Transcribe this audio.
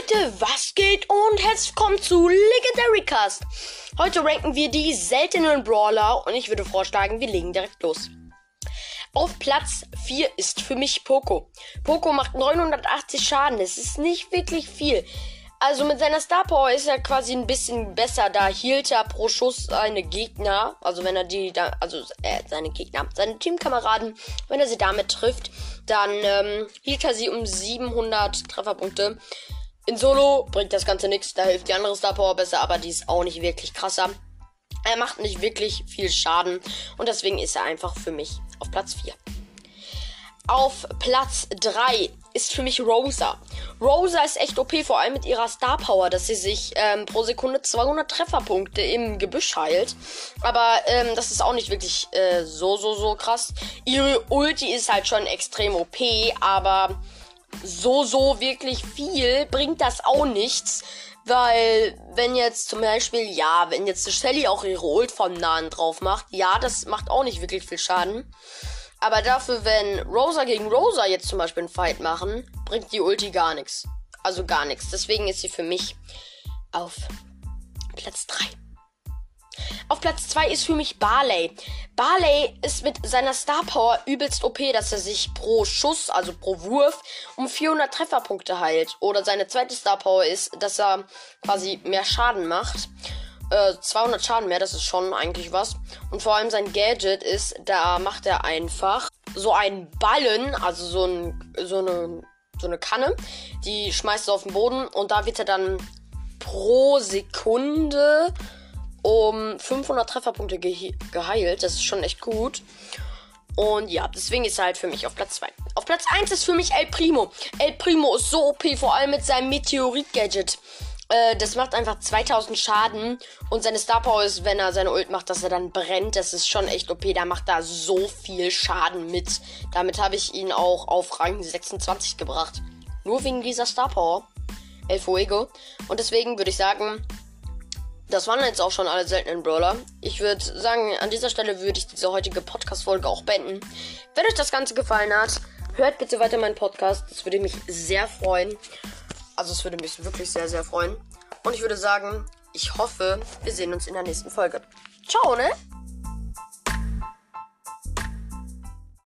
Leute, was geht und herzlich willkommen zu Legendary Cast. Heute ranken wir die seltenen Brawler und ich würde vorschlagen, wir legen direkt los. Auf Platz 4 ist für mich Poco. Poco macht 980 Schaden, das ist nicht wirklich viel. Also mit seiner Star Power ist er quasi ein bisschen besser. Da hielt er pro Schuss seine Gegner, also wenn er die, also äh, seine Gegner, seine Teamkameraden, wenn er sie damit trifft, dann ähm, hielt er sie um 700 Trefferpunkte. In Solo bringt das Ganze nichts, da hilft die andere Star Power besser, aber die ist auch nicht wirklich krasser. Er macht nicht wirklich viel Schaden und deswegen ist er einfach für mich auf Platz 4. Auf Platz 3 ist für mich Rosa. Rosa ist echt OP, vor allem mit ihrer Star Power, dass sie sich ähm, pro Sekunde 200 Trefferpunkte im Gebüsch heilt. Aber ähm, das ist auch nicht wirklich äh, so, so, so krass. Ihre Ulti ist halt schon extrem OP, aber so, so wirklich viel bringt das auch nichts. Weil, wenn jetzt zum Beispiel, ja, wenn jetzt Shelly auch ihre Ult vom Nahen drauf macht, ja, das macht auch nicht wirklich viel Schaden. Aber dafür, wenn Rosa gegen Rosa jetzt zum Beispiel einen Fight machen, bringt die Ulti gar nichts. Also gar nichts. Deswegen ist sie für mich auf Platz 3. Auf Platz 2 ist für mich Barley. Barley ist mit seiner Star Power übelst OP, dass er sich pro Schuss, also pro Wurf, um 400 Trefferpunkte heilt. Oder seine zweite Star Power ist, dass er quasi mehr Schaden macht äh, 200 Schaden mehr, das ist schon eigentlich was. Und vor allem sein Gadget ist, da macht er einfach so einen Ballen, also so, ein, so, eine, so eine Kanne, die schmeißt er auf den Boden und da wird er dann pro Sekunde um 500 Trefferpunkte ge geheilt. Das ist schon echt gut. Und ja, deswegen ist er halt für mich auf Platz 2. Auf Platz 1 ist für mich El Primo. El Primo ist so OP, vor allem mit seinem Meteorit-Gadget. Äh, das macht einfach 2000 Schaden. Und seine Star Power ist, wenn er seine Ult macht, dass er dann brennt. Das ist schon echt OP. Da macht er so viel Schaden mit. Damit habe ich ihn auch auf Rang 26 gebracht. Nur wegen dieser Star Power. El Fuego. Und deswegen würde ich sagen, das waren jetzt auch schon alle seltenen Brawler. Ich würde sagen, an dieser Stelle würde ich diese heutige Podcast-Folge auch beenden. Wenn euch das Ganze gefallen hat, hört bitte weiter meinen Podcast. Das würde mich sehr freuen. Also es würde mich wirklich sehr, sehr freuen. Und ich würde sagen, ich hoffe, wir sehen uns in der nächsten Folge. Ciao, ne?